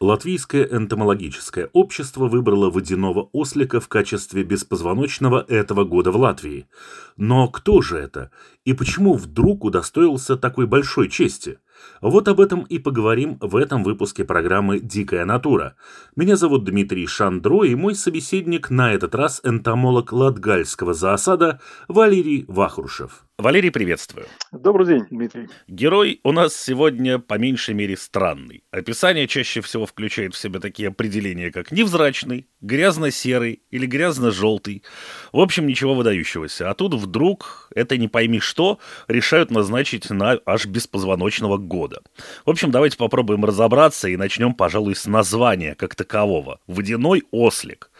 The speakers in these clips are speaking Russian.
Латвийское энтомологическое общество выбрало водяного ослика в качестве беспозвоночного этого года в Латвии. Но кто же это? И почему вдруг удостоился такой большой чести? Вот об этом и поговорим в этом выпуске программы «Дикая натура». Меня зовут Дмитрий Шандро, и мой собеседник на этот раз энтомолог Латгальского зоосада Валерий Вахрушев. Валерий, приветствую. Добрый день, Дмитрий. Герой у нас сегодня по меньшей мере странный. Описание чаще всего включает в себя такие определения, как невзрачный, грязно-серый или грязно-желтый. В общем, ничего выдающегося. А тут вдруг, это не пойми что, решают назначить на аж беспозвоночного года. В общем, давайте попробуем разобраться и начнем, пожалуй, с названия как такового. Водяной ослик.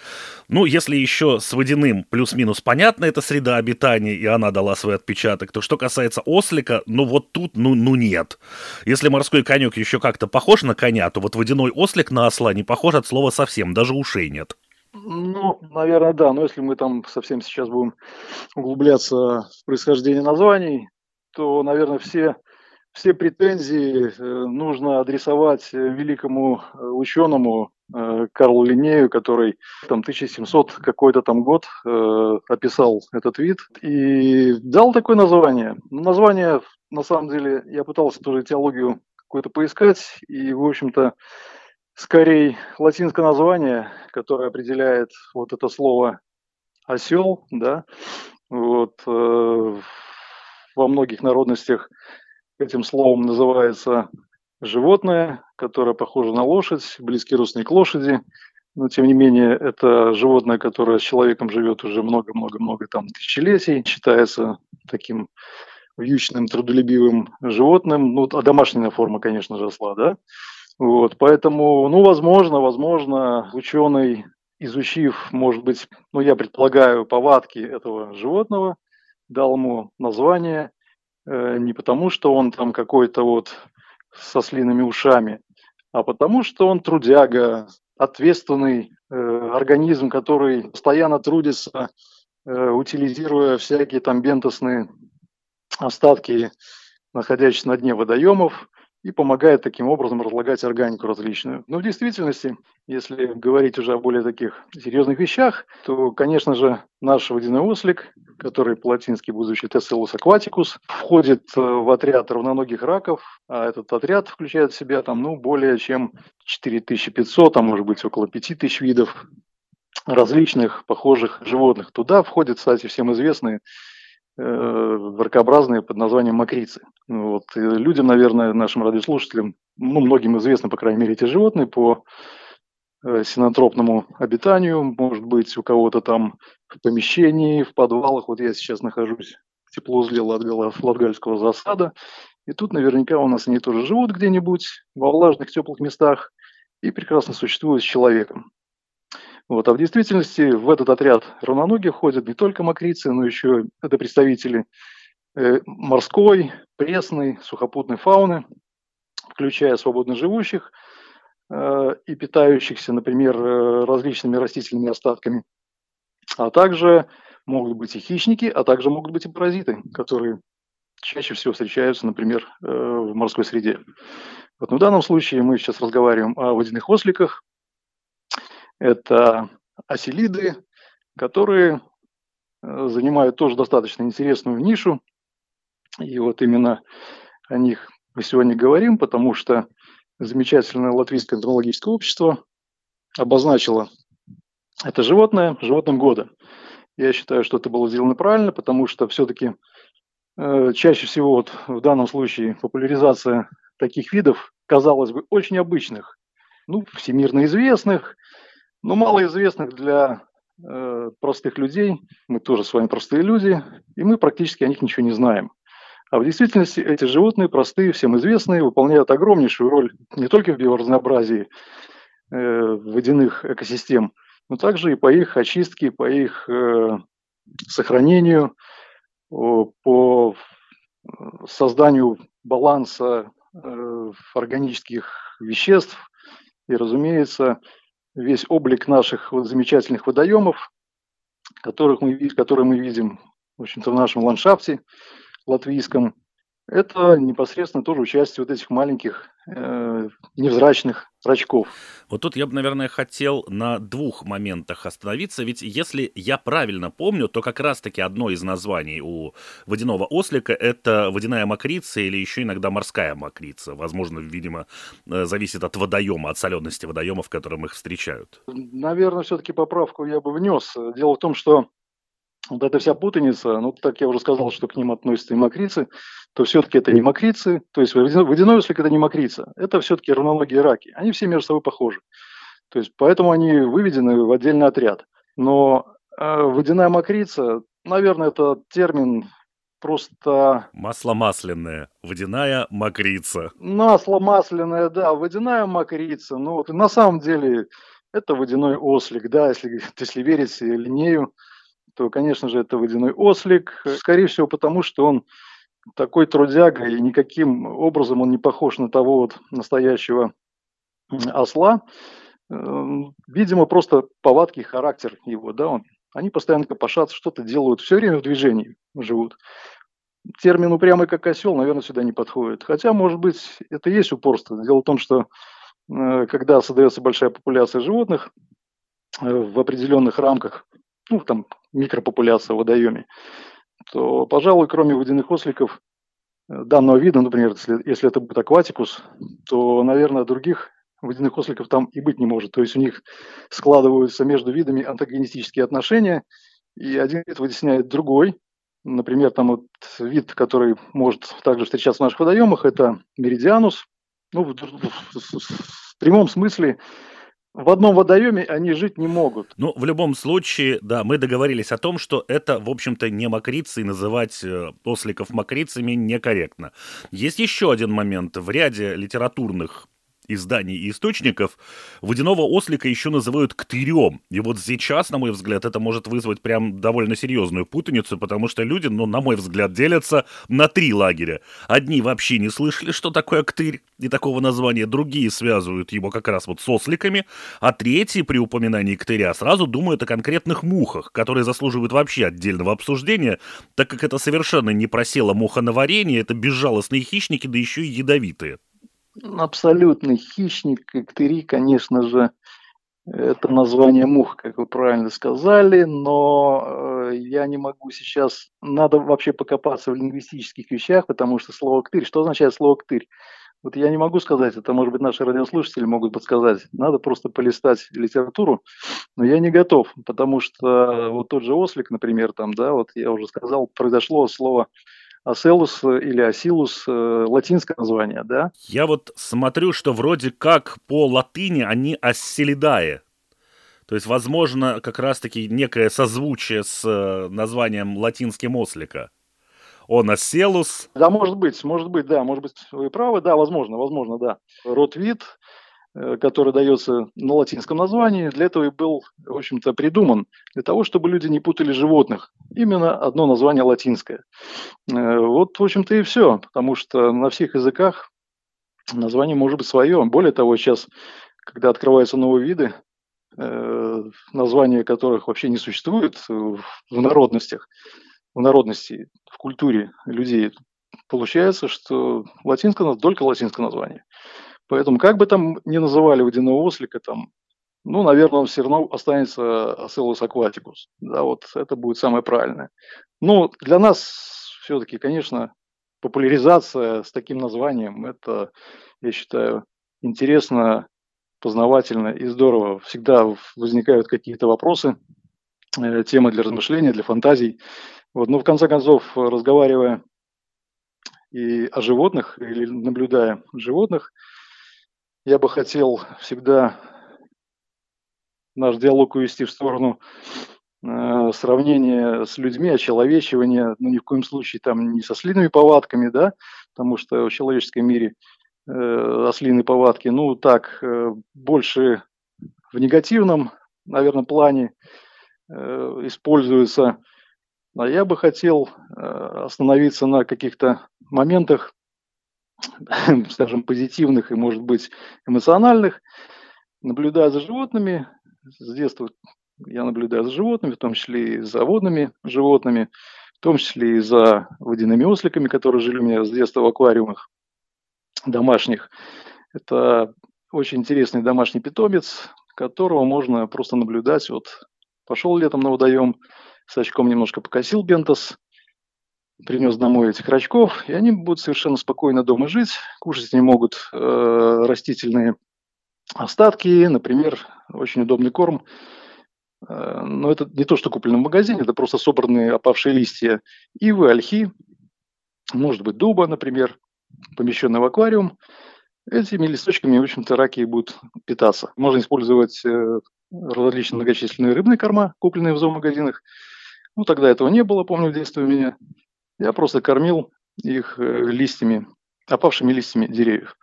Ну, если еще с водяным плюс-минус понятна эта среда обитания, и она дала свой отпечаток, то что касается ослика, ну вот тут, ну, ну нет. Если морской конек еще как-то похож на коня, то вот водяной ослик на осла не похож от слова совсем, даже ушей нет. Ну, наверное, да. Но если мы там совсем сейчас будем углубляться в происхождение названий, то, наверное, все все претензии э, нужно адресовать великому э, ученому э, Карлу Линею, который там 1700 какой-то там год описал этот вид и дал такое название. Ну, название, на самом деле, я пытался тоже теологию какую-то поискать, и, в общем-то, скорее латинское название, которое определяет вот это слово осел, да, вот, э, во многих народностях Этим словом называется животное, которое похоже на лошадь, близкий родственник лошади. Но, тем не менее, это животное, которое с человеком живет уже много-много-много там тысячелетий, считается таким вьючным, трудолюбивым животным. Ну, а домашняя форма, конечно же, осла, да? Вот, поэтому, ну, возможно, возможно, ученый, изучив, может быть, ну, я предполагаю, повадки этого животного, дал ему название не потому, что он там какой-то вот со слиными ушами, а потому, что он трудяга, ответственный э, организм, который постоянно трудится, э, утилизируя всякие там бентосные остатки, находящиеся на дне водоемов, и помогает таким образом разлагать органику различную. Но в действительности, если говорить уже о более таких серьезных вещах, то, конечно же, наш водяной ослик, который по-латински будет звучать Tesselus aquaticus, входит э, в отряд равноногих раков, а этот отряд включает в себя там, ну, более чем 4500, а может быть около 5000 видов различных похожих животных. Туда входят, кстати, всем известные ракообразные под названием мокрицы. Вот. И людям, наверное, нашим радиослушателям, ну, многим известны, по крайней мере, эти животные по э, синотропному обитанию. Может быть, у кого-то там в помещении, в подвалах. Вот я сейчас нахожусь в теплоузле Латгальского засада. И тут наверняка у нас они тоже живут где-нибудь во влажных теплых местах и прекрасно существуют с человеком. Вот. А в действительности в этот отряд равноногих входят не только мокрицы, но еще это представители э, морской, пресной, сухопутной фауны, включая свободно живущих э, и питающихся, например, э, различными растительными остатками. А также могут быть и хищники, а также могут быть и паразиты, которые чаще всего встречаются, например, в морской среде. Вот, в данном случае мы сейчас разговариваем о водяных осликах, это оселиды, которые э, занимают тоже достаточно интересную нишу. И вот именно о них мы сегодня говорим, потому что замечательное латвийское энтомологическое общество обозначило это животное животным года. Я считаю, что это было сделано правильно, потому что все-таки э, чаще всего вот в данном случае популяризация таких видов, казалось бы, очень обычных, ну, всемирно известных, но малоизвестных для э, простых людей. Мы тоже с вами простые люди, и мы практически о них ничего не знаем. А в действительности эти животные простые, всем известные, выполняют огромнейшую роль не только в биоразнообразии водяных экосистем, но также и по их очистке, по их сохранению, по созданию баланса органических веществ и, разумеется, весь облик наших вот замечательных водоемов, которых мы, которые мы видим в общем-то, в нашем ландшафте латвийском, это непосредственно тоже участие вот этих маленьких э, невзрачных зрачков. Вот тут я бы, наверное, хотел на двух моментах остановиться, ведь если я правильно помню, то как раз-таки одно из названий у водяного ослика — это водяная мокрица или еще иногда морская мокрица. Возможно, видимо, э, зависит от водоема, от солености водоема, в котором их встречают. Наверное, все-таки поправку я бы внес. Дело в том, что вот эта вся путаница, ну, так я уже сказал, что к ним относятся и мокрицы, то все-таки это не мокрицы, то есть водяной ослик – это не мокрица, это все-таки равнологие раки. Они все между собой похожи. То есть поэтому они выведены в отдельный отряд. Но э, водяная мокрица, наверное, это термин просто... Масло масляное, водяная мокрица. Масло масляное, да, водяная мокрица. Ну вот на самом деле это водяной ослик, да, если, если верить линею то, конечно же, это водяной ослик. Скорее всего, потому что он такой трудяга, и никаким образом он не похож на того вот настоящего осла. Эм, видимо, просто повадки, характер его, да, он, они постоянно копошатся, что-то делают, все время в движении живут. Термин упрямый как осел, наверное, сюда не подходит. Хотя, может быть, это и есть упорство. Дело в том, что э, когда создается большая популяция животных э, в определенных рамках, ну, там, микропопуляция в водоеме, то, пожалуй, кроме водяных осликов э, данного вида, например, если, если это будет акватикус, то, наверное, других водяных осликов там и быть не может. То есть у них складываются между видами антагонистические отношения, и один вид вытесняет другой. Например, там вот вид, который может также встречаться в наших водоемах, это меридианус. Ну, в, в, в, в прямом смысле в одном водоеме они жить не могут. Ну, в любом случае, да, мы договорились о том, что это, в общем-то, не мокрицы, и называть э, осликов мокрицами некорректно. Есть еще один момент. В ряде литературных изданий и источников, водяного ослика еще называют ктырем. И вот сейчас, на мой взгляд, это может вызвать прям довольно серьезную путаницу, потому что люди, ну, на мой взгляд, делятся на три лагеря. Одни вообще не слышали, что такое ктырь и такого названия, другие связывают его как раз вот с осликами, а третьи при упоминании ктыря сразу думают о конкретных мухах, которые заслуживают вообще отдельного обсуждения, так как это совершенно не просела муха на варенье, это безжалостные хищники, да еще и ядовитые абсолютный хищник, коктери, конечно же, это название мух, как вы правильно сказали, но э, я не могу сейчас... Надо вообще покопаться в лингвистических вещах, потому что слово «ктырь», что означает слово «ктырь»? Вот я не могу сказать, это, может быть, наши радиослушатели могут подсказать. Надо просто полистать литературу, но я не готов, потому что вот тот же ослик, например, там, да, вот я уже сказал, произошло слово Аселус или Асилус, э, латинское название, да? Я вот смотрю, что вроде как по латыни они Асселидае. То есть, возможно, как раз-таки некое созвучие с э, названием латинским ослика. Он Аселус. Да, может быть, может быть, да, может быть, вы правы, да, возможно, возможно, да. Род вид, Э, который дается на латинском названии, для этого и был, в общем-то, придуман, для того, чтобы люди не путали животных. Именно одно название латинское. Э, вот, в общем-то, и все, потому что на всех языках название может быть свое. Более того, сейчас, когда открываются новые виды, э, названия которых вообще не существует в народностях, в народности, в культуре людей, получается, что латинское, только латинское название. Поэтому как бы там ни называли водяного ослика, там, ну, наверное, он все равно останется Оселус акватикус. Да, вот это будет самое правильное. Но для нас все-таки, конечно, популяризация с таким названием, это, я считаю, интересно, познавательно и здорово. Всегда возникают какие-то вопросы, э, темы для размышления, для фантазий. Вот, но в конце концов, разговаривая и о животных, или наблюдая животных, я бы хотел всегда наш диалог увести в сторону э, сравнения с людьми, очеловечивания, ну, ни в коем случае там не со слиными повадками, да, потому что в человеческом мире э, ослиные повадки, ну, так, э, больше в негативном, наверное, плане э, используются. А я бы хотел э, остановиться на каких-то моментах, скажем, позитивных и, может быть, эмоциональных. Наблюдая за животными, с детства я наблюдаю за животными, в том числе и за водными животными, в том числе и за водяными осликами, которые жили у меня с детства в аквариумах домашних. Это очень интересный домашний питомец, которого можно просто наблюдать. Вот пошел летом на водоем, с очком немножко покосил бентос, принес домой этих рачков, и они будут совершенно спокойно дома жить, кушать не могут э, растительные остатки, например, очень удобный корм. Э, но это не то, что куплено в магазине, это просто собранные опавшие листья ивы, ольхи, может быть, дуба, например, помещенные в аквариум. Этими листочками, в общем-то, раки будут питаться. Можно использовать э, различные многочисленные рыбные корма, купленные в зоомагазинах. Ну, тогда этого не было, помню, в детстве у меня. Я просто кормил их э, листьями, опавшими листьями деревьев.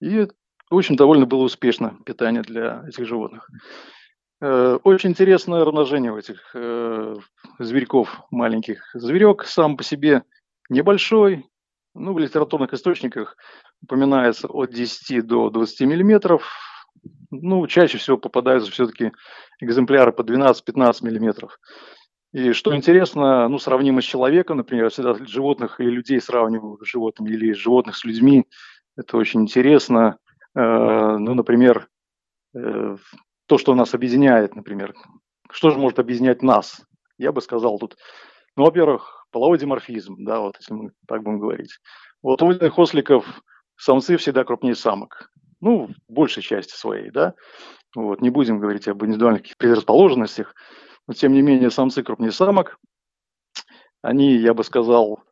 И, в общем, довольно было успешно питание для этих животных. Э, очень интересное размножение у этих зверьков маленьких. Зверек сам по себе небольшой, ну, в литературных источниках упоминается от 10 до 20 миллиметров. Ну, чаще всего попадаются все-таки экземпляры по 12-15 миллиметров. И что интересно, ну, сравнимо с человеком, например, я всегда животных или людей сравниваю с животными, или животных с людьми. Это очень интересно. Э, ну, например, э, то, что нас объединяет, например. Что же может объединять нас? Я бы сказал тут, ну, во-первых, половой диморфизм, да, вот если мы так будем говорить. Вот у водяных осликов самцы всегда крупнее самок. Ну, в большей части своей, да. Вот, не будем говорить об индивидуальных предрасположенностях, но тем не менее самцы крупнее самок. Они, я бы сказал,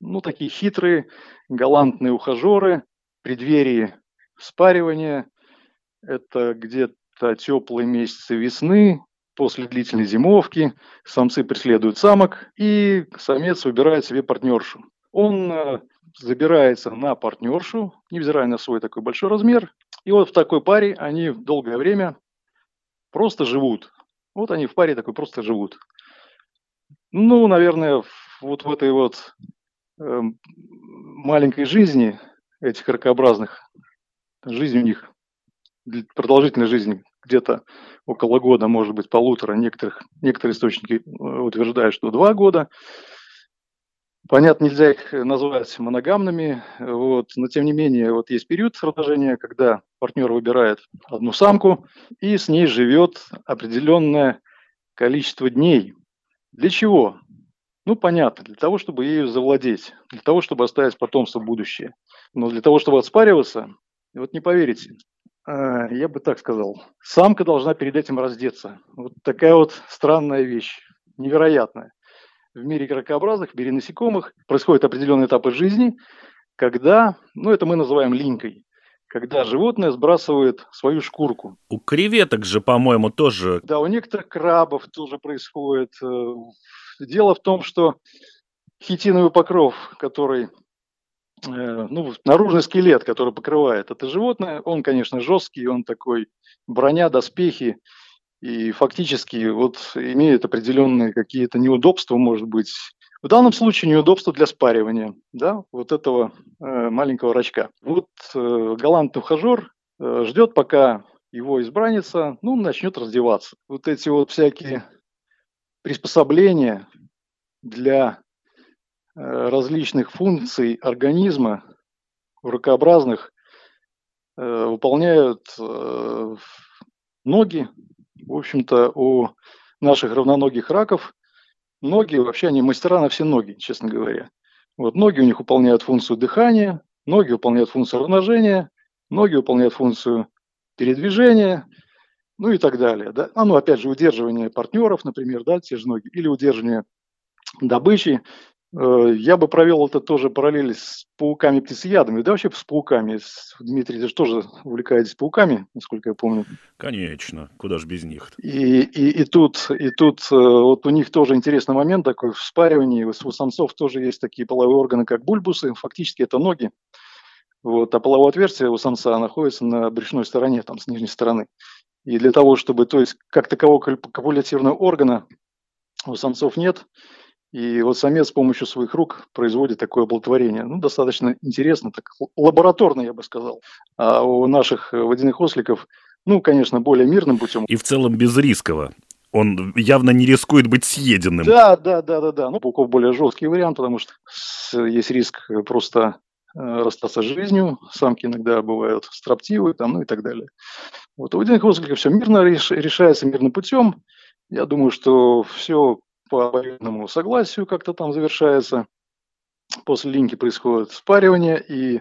ну, такие хитрые, галантные ухажеры, преддверии спаривания. Это где-то теплые месяцы весны, после длительной зимовки, самцы преследуют самок, и самец выбирает себе партнершу. Он э, забирается на партнершу, невзирая на свой такой большой размер. И вот в такой паре они долгое время просто живут. Вот они в паре такой просто живут. Ну, наверное, вот в этой вот э, маленькой жизни этих ракообразных, жизнь у них, продолжительность жизни где-то около года, может быть, полутора. Некоторых, некоторые источники э, утверждают, что два года. Понятно, нельзя их назвать моногамными, вот, но тем не менее вот есть период размножения, когда партнер выбирает одну самку и с ней живет определенное количество дней. Для чего? Ну, понятно, для того, чтобы ею завладеть, для того, чтобы оставить потомство будущее. Но для того, чтобы отспариваться, вот не поверите, а, я бы так сказал, самка должна перед этим раздеться. Вот такая вот странная вещь, невероятная в мире ракообразных, в мире насекомых происходят определенные этапы жизни, когда, ну это мы называем линькой, когда животное сбрасывает свою шкурку. У креветок же, по-моему, тоже. Да, у некоторых крабов тоже происходит. Э, дело в том, что хитиновый покров, который э, ну, наружный скелет, который покрывает это животное, он, конечно, жесткий, он такой броня, доспехи, и фактически вот имеет определенные какие-то неудобства, может быть. В данном случае неудобства для спаривания, да, вот этого э, маленького рачка. Вот э, галантный ухажер э, ждет, пока его избранница, ну, начнет раздеваться. Вот эти вот всякие приспособления для э, различных функций организма в ракообразных э, выполняют э, ноги, в общем-то, у наших равноногих раков ноги, вообще они мастера на все ноги, честно говоря. Вот ноги у них выполняют функцию дыхания, ноги выполняют функцию размножения, ноги выполняют функцию передвижения, ну и так далее. Да? А ну, опять же, удерживание партнеров, например, да, те же ноги, или удерживание добычи. Э, я бы провел это тоже параллель с пауками-птицеядами, да вообще с пауками. Дмитрий, ты же тоже увлекаетесь пауками, насколько я помню. Конечно, куда же без них -то. И, и, и тут, и тут э, вот у них тоже интересный момент такой в спаривании. У самцов тоже есть такие половые органы, как бульбусы, фактически это ноги. Вот, а половое отверстие у самца находится на брюшной стороне, там, с нижней стороны. И для того, чтобы, то есть, как такового копулятивного органа у самцов нет, и вот самец с помощью своих рук производит такое оплодотворение. Ну, достаточно интересно, так лабораторно, я бы сказал. А у наших водяных осликов, ну, конечно, более мирным путем. И в целом безрисково. Он явно не рискует быть съеденным. Да, да, да, да, да. Ну, пауков более жесткий вариант, потому что есть риск просто э, расстаться с жизнью. Самки иногда бывают строптивые, там, ну и так далее. Вот у водяных осликов все мирно решается мирным путем. Я думаю, что все по обоюдному согласию как-то там завершается. После линьки происходит спаривание, и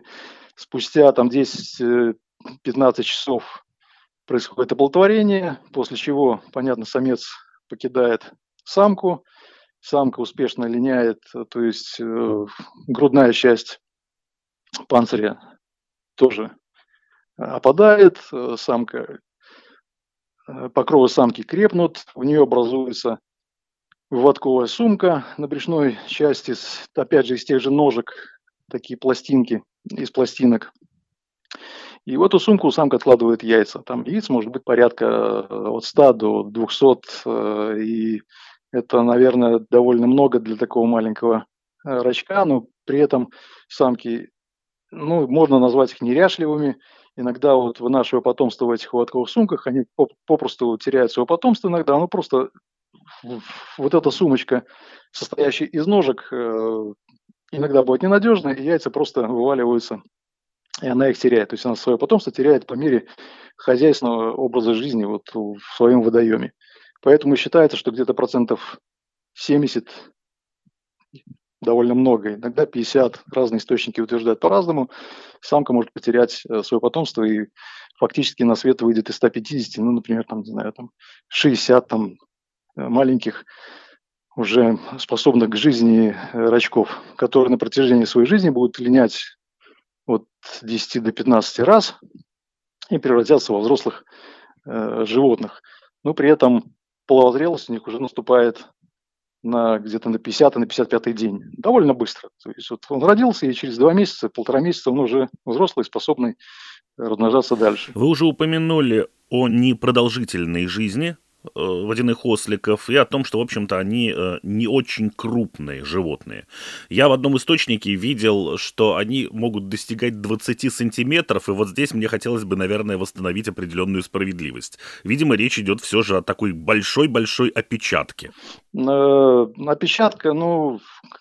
спустя там 10-15 часов происходит оплодотворение, после чего, понятно, самец покидает самку, самка успешно линяет, то есть э, грудная часть панциря тоже опадает, самка, э, покровы самки крепнут, в нее образуется выводковая сумка на брюшной части, опять же, из тех же ножек, такие пластинки из пластинок. И в эту сумку самка откладывает яйца. Там яиц может быть порядка э, от 100 до 200, э, и это, наверное, довольно много для такого маленького э, рачка, но при этом самки, ну, можно назвать их неряшливыми. Иногда вот вынашивая потомство в этих выводковых сумках, они попросту теряют свое потомство иногда, оно просто вот эта сумочка, состоящая из ножек, э, иногда будет ненадежной, и яйца просто вываливаются, и она их теряет. То есть она свое потомство теряет по мере хозяйственного образа жизни вот в своем водоеме. Поэтому считается, что где-то процентов 70 довольно много, иногда 50, разные источники утверждают по-разному, самка может потерять э, свое потомство и фактически на свет выйдет из 150, ну, например, там, не знаю, там 60, там маленьких, уже способных к жизни э, рачков, которые на протяжении своей жизни будут линять от 10 до 15 раз и превратятся во взрослых э, животных. Но при этом половая зрелость у них уже наступает на где-то на 50 на 55 день. Довольно быстро. То есть вот он родился, и через два месяца, полтора месяца он уже взрослый, способный размножаться дальше. Вы уже упомянули о непродолжительной жизни Э, водяных осликов и о том, что, в общем-то, они э, не очень крупные животные. Я в одном источнике видел, что они могут достигать 20 сантиметров, и вот здесь мне хотелось бы, наверное, восстановить определенную справедливость. Видимо, речь идет все же о такой большой-большой опечатке. Э, опечатка, ну,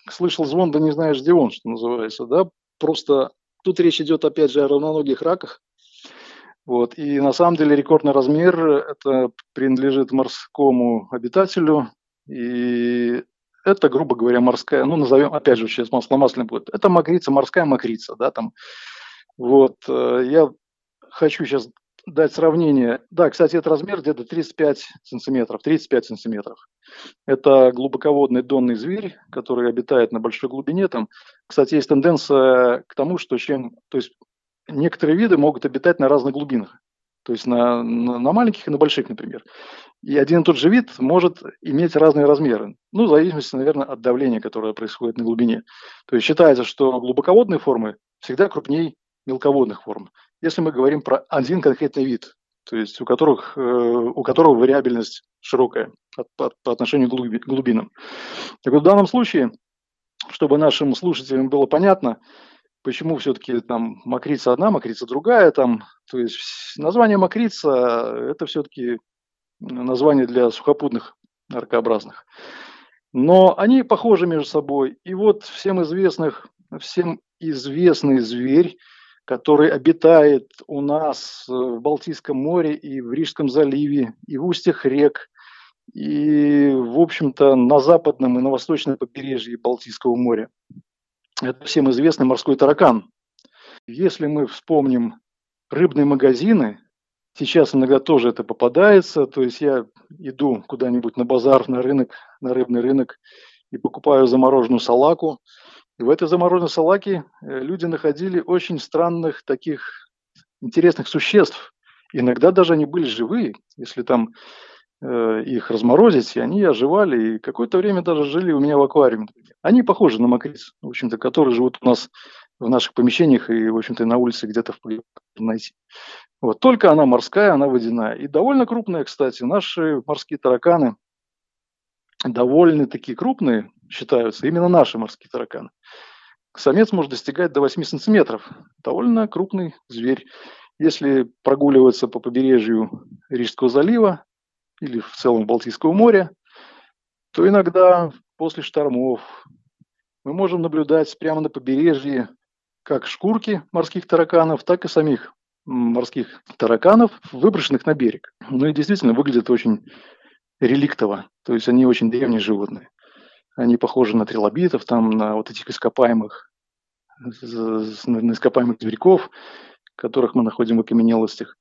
слышал звон, да не знаешь, где он, что называется, да? Просто тут речь идет, опять же, о равноногих раках, вот. И на самом деле рекордный размер это принадлежит морскому обитателю. И это, грубо говоря, морская, ну, назовем, опять же, сейчас масло-масляным будет. Это макрица, морская макрица, да, там. Вот. Э, я хочу сейчас дать сравнение. Да, кстати, этот размер где-то 35 сантиметров, 35 сантиметров. Это глубоководный донный зверь, который обитает на большой глубине. Там, кстати, есть тенденция к тому, что чем, то есть некоторые виды могут обитать на разных глубинах. То есть на, на, на маленьких и на больших, например. И один и тот же вид может иметь разные размеры. Ну, в зависимости, наверное, от давления, которое происходит на глубине. То есть считается, что глубоководные формы всегда крупнее мелководных форм. Если мы говорим про один конкретный вид, то есть у, которых, э, у которого вариабельность широкая от, от, по отношению к глубинам. Так вот, в данном случае, чтобы нашим слушателям было понятно, почему все-таки там макрица одна, макрица другая, там, то есть название макрица – это все-таки название для сухопутных ракообразных. Но они похожи между собой. И вот всем известных, всем известный зверь, который обитает у нас в Балтийском море и в Рижском заливе, и в устьях рек, и, в общем-то, на западном и на восточном побережье Балтийского моря. Это всем известный морской таракан. Если мы вспомним рыбные магазины, сейчас иногда тоже это попадается, то есть я иду куда-нибудь на базар, на рынок, на рыбный рынок и покупаю замороженную салаку. И в этой замороженной салаке э, люди находили очень странных таких интересных существ. Иногда даже они были живые, если там их разморозить, и они оживали, и какое-то время даже жили у меня в аквариуме. Они похожи на мокриц, в общем-то, которые живут у нас в наших помещениях и, в общем-то, на улице где-то в найти. Вот. Только она морская, она водяная. И довольно крупная, кстати. Наши морские тараканы довольно такие крупные считаются, именно наши морские тараканы. Самец может достигать до 8 сантиметров. Довольно крупный зверь. Если прогуливаться по побережью Рижского залива или в целом Балтийского моря, то иногда после штормов мы можем наблюдать прямо на побережье как шкурки морских тараканов, так и самих морских тараканов, выброшенных на берег. Ну и действительно выглядят очень реликтово, то есть они очень древние животные. Они похожи на трилобитов, там, на вот этих ископаемых, на ископаемых зверьков, которых мы находим в окаменелостях.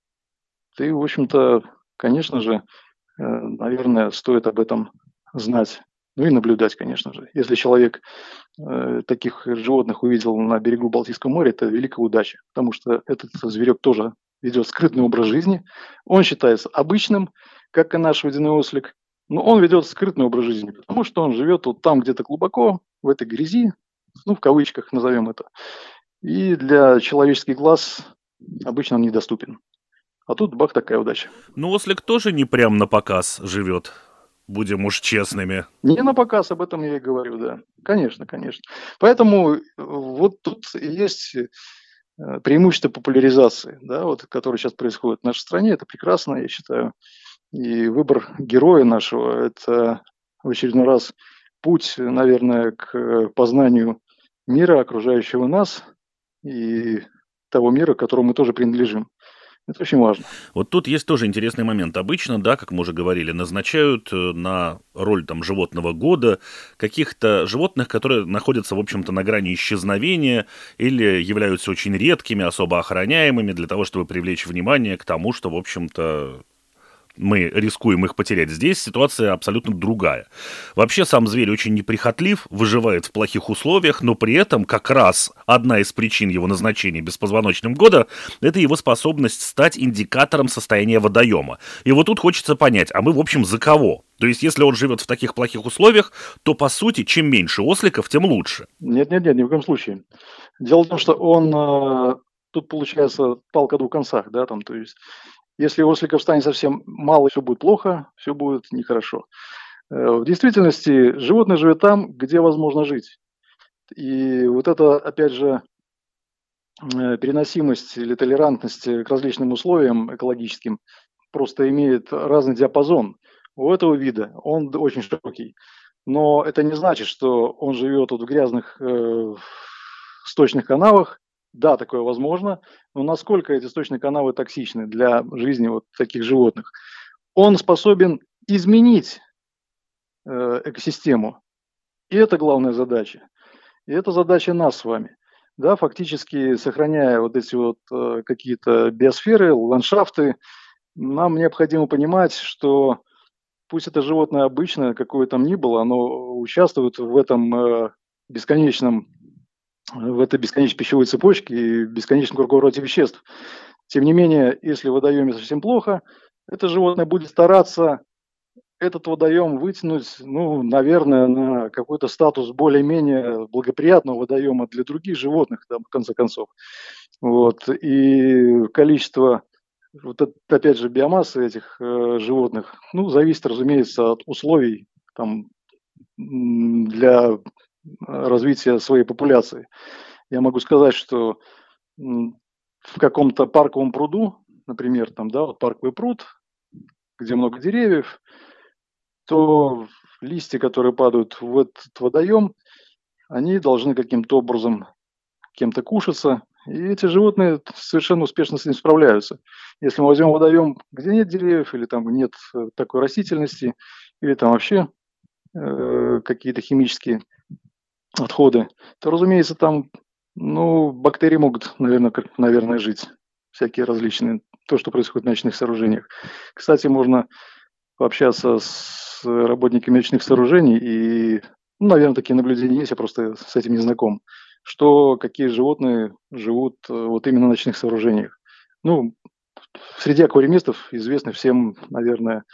И, в общем-то, конечно же, наверное, стоит об этом знать. Ну и наблюдать, конечно же. Если человек э, таких животных увидел на берегу Балтийского моря, это великая удача, потому что этот зверек тоже ведет скрытный образ жизни. Он считается обычным, как и наш водяной ослик, но он ведет скрытный образ жизни, потому что он живет вот там где-то глубоко, в этой грязи, ну, в кавычках назовем это. И для человеческих глаз обычно он недоступен. А тут бах, такая удача. Ну, ослик тоже не прям на показ живет будем уж честными. Не на показ, об этом я и говорю, да. Конечно, конечно. Поэтому э, вот тут есть э, преимущество популяризации, да, вот, которое сейчас происходит в нашей стране. Это прекрасно, я считаю. И выбор героя нашего – это в очередной раз путь, наверное, к познанию мира, окружающего нас, и того мира, к которому мы тоже принадлежим. Это очень важно. Вот тут есть тоже интересный момент. Обычно, да, как мы уже говорили, назначают э, на роль там животного года каких-то животных, которые находятся, в общем-то, на грани исчезновения или являются очень редкими, особо охраняемыми для того, чтобы привлечь внимание к тому, что, в общем-то, мы рискуем их потерять. Здесь ситуация абсолютно другая. Вообще сам зверь очень неприхотлив, выживает в плохих условиях, но при этом как раз одна из причин его назначения беспозвоночным года – это его способность стать индикатором состояния водоема. И вот тут хочется понять, а мы, в общем, за кого? То есть, если он живет в таких плохих условиях, то, по сути, чем меньше осликов, тем лучше. Нет-нет-нет, ни в коем случае. Дело в том, что он э, тут получается палка о двух концах, да, там, то есть если осликов станет совсем мало, все будет плохо, все будет нехорошо. Э, в действительности животное живет там, где возможно жить. И вот это, опять же, э, переносимость или толерантность к различным условиям экологическим просто имеет разный диапазон. У этого вида он очень широкий. Но это не значит, что он живет вот в грязных э, сточных канавах да, такое возможно, но насколько эти сточные канавы токсичны для жизни вот таких животных? Он способен изменить э, экосистему. И это главная задача. И это задача нас с вами. Да, фактически сохраняя вот эти вот э, какие-то биосферы, ландшафты, нам необходимо понимать, что пусть это животное обычное, какое там ни было, оно участвует в этом э, бесконечном в этой бесконечной пищевой цепочке и бесконечном круговороте веществ. Тем не менее, если в водоеме совсем плохо, это животное будет стараться этот водоем вытянуть, ну, наверное, на какой-то статус более-менее благоприятного водоема для других животных, там, в конце концов. Вот. И количество, вот это, опять же, биомассы этих э, животных, ну, зависит, разумеется, от условий там, для развития своей популяции. Я могу сказать, что в каком-то парковом пруду, например, там, да, вот парковый пруд, где много деревьев, то листья, которые падают в этот водоем, они должны каким-то образом кем-то кушаться, и эти животные совершенно успешно с этим справляются. Если мы возьмем водоем, где нет деревьев, или там нет э, такой растительности, или там вообще э, какие-то химические отходы, то, разумеется, там, ну, бактерии могут, наверное, как, наверное, жить. Всякие различные. То, что происходит в ночных сооружениях. Кстати, можно пообщаться с работниками ночных сооружений и, ну, наверное, такие наблюдения есть, я просто с этим не знаком, что какие животные живут э, вот именно в ночных сооружениях. Ну, среди аквариумистов известный всем, наверное,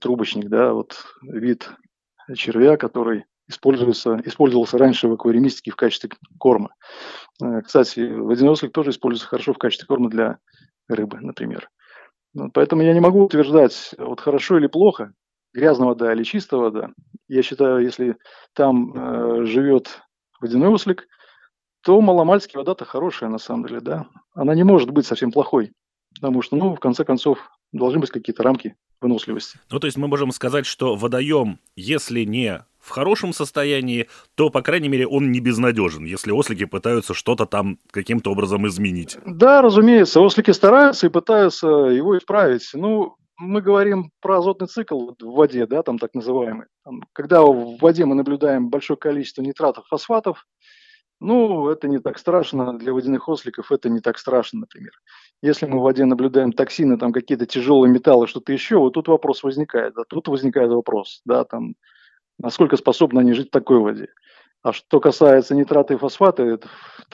трубочник, да, вот вид червя, который используется, использовался раньше в аквариумистике в качестве корма. Э, кстати, водяной ослик тоже используется хорошо в качестве корма для рыбы, например. Ну, поэтому я не могу утверждать, вот хорошо или плохо, грязная вода или чистая вода. Я считаю, если там э, живет водяной ослик, то маломальски вода-то хорошая на самом деле, да. Она не может быть совсем плохой, потому что, ну, в конце концов, должны быть какие-то рамки выносливости. Ну, то есть мы можем сказать, что водоем, если не в хорошем состоянии, то, по крайней мере, он не безнадежен, если ослики пытаются что-то там каким-то образом изменить. Да, разумеется, ослики стараются и пытаются его исправить. Ну, мы говорим про азотный цикл в воде, да, там так называемый. Там, когда в воде мы наблюдаем большое количество нитратов, фосфатов, ну, это не так страшно, для водяных осликов это не так страшно, например. Если мы в воде наблюдаем токсины, там какие-то тяжелые металлы, что-то еще, вот тут вопрос возникает, да, тут возникает вопрос, да, там, насколько способны они жить в такой воде. А что касается нитрата и фосфата, это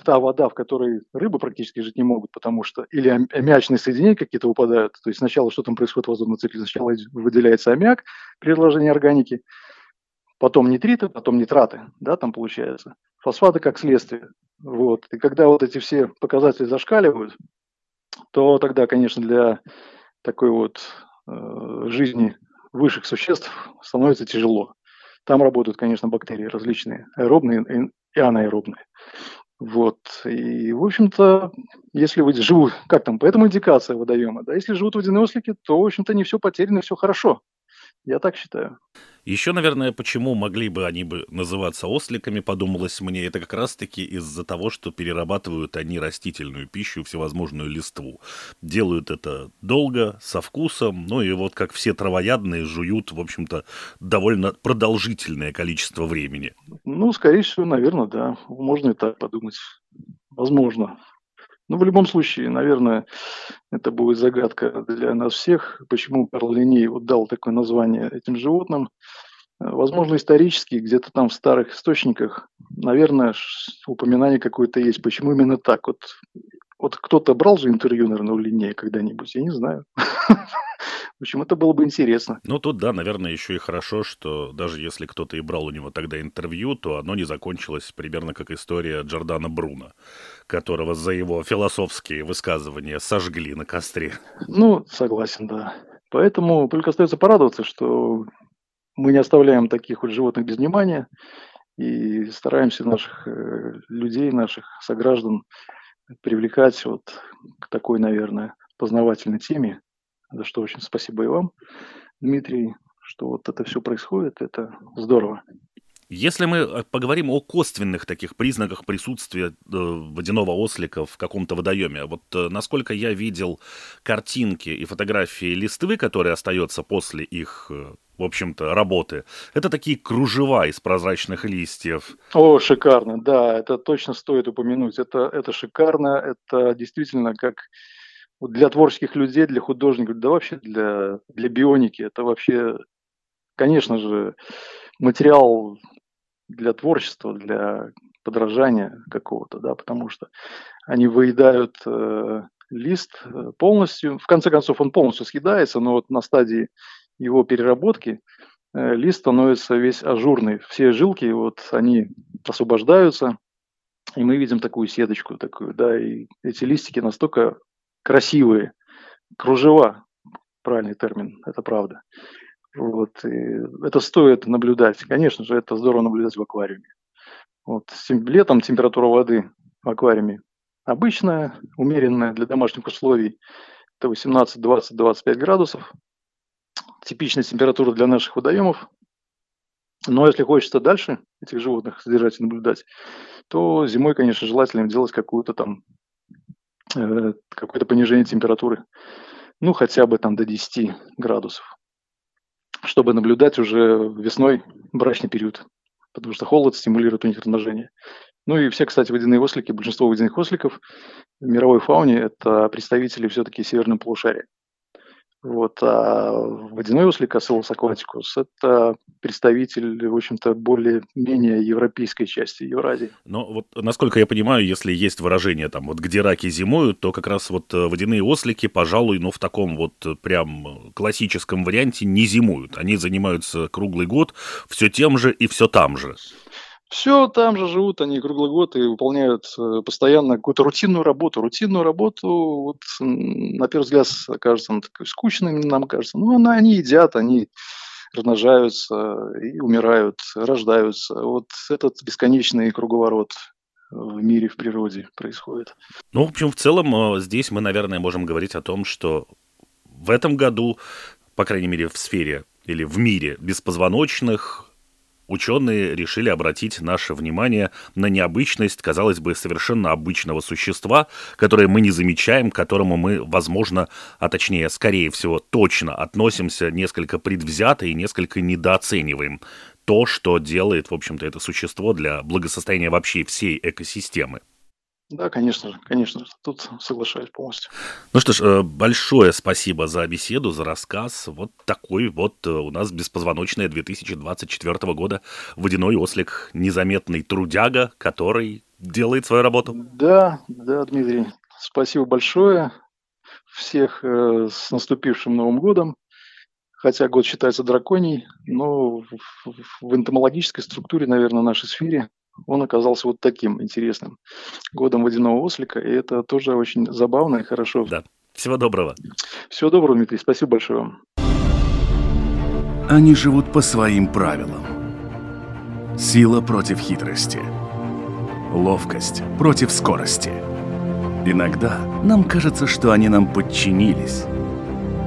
та вода, в которой рыбы практически жить не могут, потому что или аммиачные соединения какие-то выпадают, то есть сначала что там происходит в азотном цикле, сначала выделяется аммиак при разложении органики, потом нитриты, потом нитраты, да, там получается, фосфаты как следствие. Вот. И когда вот эти все показатели зашкаливают, то тогда, конечно, для такой вот э, жизни высших существ становится тяжело. Там работают, конечно, бактерии различные, аэробные и анаэробные. Вот. И, в общем-то, если вы живут, как там, поэтому индикация водоема, да, если живут водяные ослики, то, в общем-то, не все потеряно, все хорошо. Я так считаю. Еще, наверное, почему могли бы они бы называться осликами, подумалось мне, это как раз-таки из-за того, что перерабатывают они растительную пищу, всевозможную листву. Делают это долго, со вкусом, ну и вот как все травоядные жуют, в общем-то, довольно продолжительное количество времени. Ну, скорее всего, наверное, да. Можно и так подумать. Возможно. Ну, в любом случае, наверное, это будет загадка для нас всех, почему Карл Линей вот дал такое название этим животным. Возможно, исторически, где-то там в старых источниках, наверное, упоминание какое-то есть. Почему именно так? Вот, вот кто-то брал же интервью, наверное, у Линея когда-нибудь, я не знаю. В общем, это было бы интересно. Ну, тут, да, наверное, еще и хорошо, что даже если кто-то и брал у него тогда интервью, то оно не закончилось примерно как история Джордана Бруна, которого за его философские высказывания сожгли на костре. Ну, согласен, да. Поэтому только остается порадоваться, что мы не оставляем таких вот животных без внимания и стараемся наших э, людей, наших сограждан привлекать вот к такой, наверное, познавательной теме, за что очень спасибо и вам, Дмитрий, что вот это все происходит, это здорово. Если мы э, поговорим о косвенных таких признаках присутствия э, водяного ослика в каком-то водоеме, вот э, насколько я видел картинки и фотографии листвы, которые остается после их в общем-то, работы. Это такие кружева из прозрачных листьев. О, шикарно, да, это точно стоит упомянуть. Это, это шикарно, это действительно как для творческих людей, для художников, да вообще для, для бионики, это вообще, конечно же, материал для творчества, для подражания какого-то, да, потому что они выедают э, лист э, полностью, в конце концов он полностью съедается, но вот на стадии его переработки э, лист становится весь ажурный, все жилки вот они освобождаются, и мы видим такую сеточку такую, да, и эти листики настолько красивые, кружева, правильный термин, это правда. Вот, и это стоит наблюдать. Конечно же, это здорово наблюдать в аквариуме. Вот, летом температура воды в аквариуме обычная, умеренная для домашних условий. Это 18, 20, 25 градусов. Типичная температура для наших водоемов. Но если хочется дальше этих животных содержать и наблюдать, то зимой, конечно, желательно делать какую-то там какое-то понижение температуры, ну, хотя бы там до 10 градусов, чтобы наблюдать уже весной брачный период, потому что холод стимулирует у них размножение. Ну и все, кстати, водяные ослики, большинство водяных осликов в мировой фауне – это представители все-таки северного полушария. Вот, а водяной ослик Асселус акватикус – это представитель, в общем-то, более-менее европейской части Евразии. Но вот, насколько я понимаю, если есть выражение там, вот где раки зимуют, то как раз вот э, водяные ослики, пожалуй, ну, в таком вот э, прям классическом варианте не зимуют. Они занимаются круглый год все тем же и все там же. Все там же живут, они круглый год и выполняют э, постоянно какую-то рутинную работу. Рутинную работу, вот, на первый взгляд, кажется, она такой скучной, нам кажется. Ну, она, они едят, они размножаются и умирают, рождаются. Вот этот бесконечный круговорот в мире, в природе происходит. Ну, в общем, в целом, э, здесь мы, наверное, можем говорить о том, что в этом году, по крайней мере, в сфере или в мире беспозвоночных, ученые решили обратить наше внимание на необычность, казалось бы, совершенно обычного существа, которое мы не замечаем, к которому мы, возможно, а точнее, скорее всего, точно относимся несколько предвзято и несколько недооцениваем то, что делает, в общем-то, это существо для благосостояния вообще всей экосистемы. Да, конечно же, конечно же. Тут соглашаюсь полностью. Ну что ж, э, большое спасибо за беседу, за рассказ. Вот такой вот э, у нас беспозвоночная 2024 года водяной ослик, незаметный трудяга, который делает свою работу. Да, да, Дмитрий, спасибо большое. Всех э, с наступившим Новым годом. Хотя год считается драконий, но в, в энтомологической структуре, наверное, нашей сфере он оказался вот таким интересным годом водяного ослика, и это тоже очень забавно и хорошо. Да. Всего доброго. Всего доброго, Дмитрий. Спасибо большое вам. Они живут по своим правилам. Сила против хитрости. Ловкость против скорости. Иногда нам кажется, что они нам подчинились.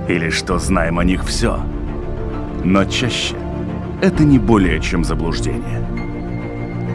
Или что знаем о них все. Но чаще это не более чем заблуждение